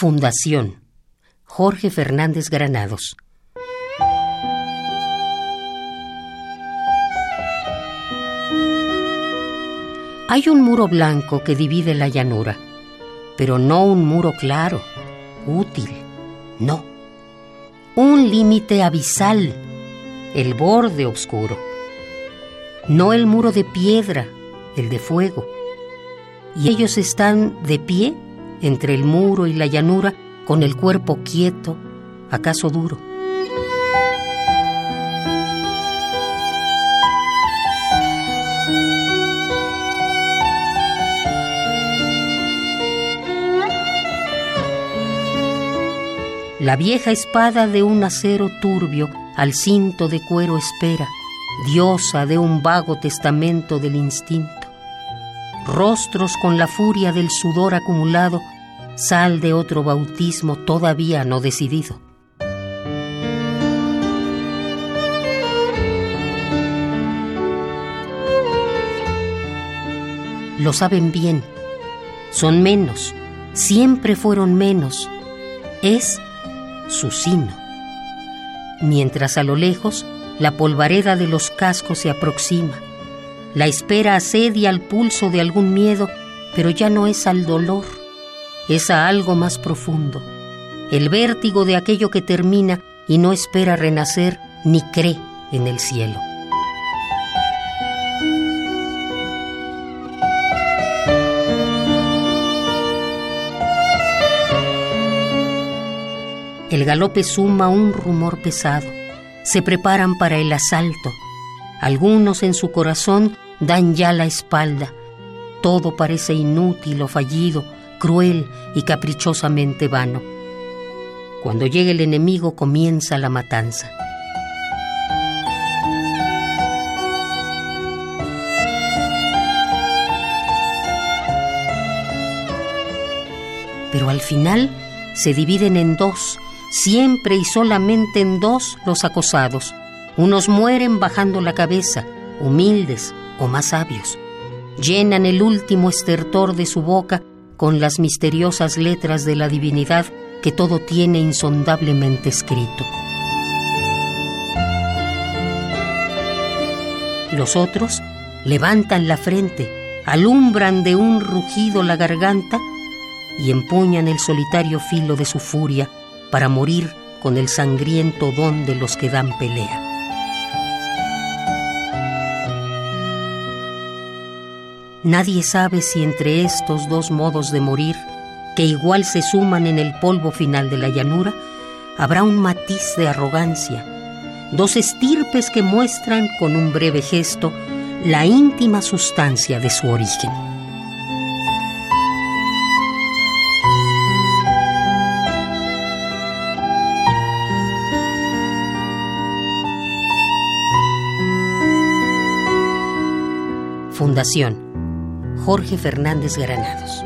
Fundación Jorge Fernández Granados. Hay un muro blanco que divide la llanura, pero no un muro claro, útil, no. Un límite abisal, el borde oscuro. No el muro de piedra, el de fuego. Y ellos están de pie entre el muro y la llanura con el cuerpo quieto, acaso duro. La vieja espada de un acero turbio al cinto de cuero espera, diosa de un vago testamento del instinto. Rostros con la furia del sudor acumulado, sal de otro bautismo todavía no decidido. Lo saben bien, son menos, siempre fueron menos. Es su sino. Mientras a lo lejos la polvareda de los cascos se aproxima. La espera asedia al pulso de algún miedo, pero ya no es al dolor, es a algo más profundo. El vértigo de aquello que termina y no espera renacer ni cree en el cielo. El galope suma un rumor pesado. Se preparan para el asalto. Algunos en su corazón dan ya la espalda. Todo parece inútil o fallido, cruel y caprichosamente vano. Cuando llega el enemigo comienza la matanza. Pero al final se dividen en dos siempre y solamente en dos los acosados. Unos mueren bajando la cabeza, humildes o más sabios. Llenan el último estertor de su boca con las misteriosas letras de la divinidad que todo tiene insondablemente escrito. Los otros levantan la frente, alumbran de un rugido la garganta y empuñan el solitario filo de su furia para morir con el sangriento don de los que dan pelea. Nadie sabe si entre estos dos modos de morir, que igual se suman en el polvo final de la llanura, habrá un matiz de arrogancia, dos estirpes que muestran con un breve gesto la íntima sustancia de su origen. Fundación Jorge Fernández Granados.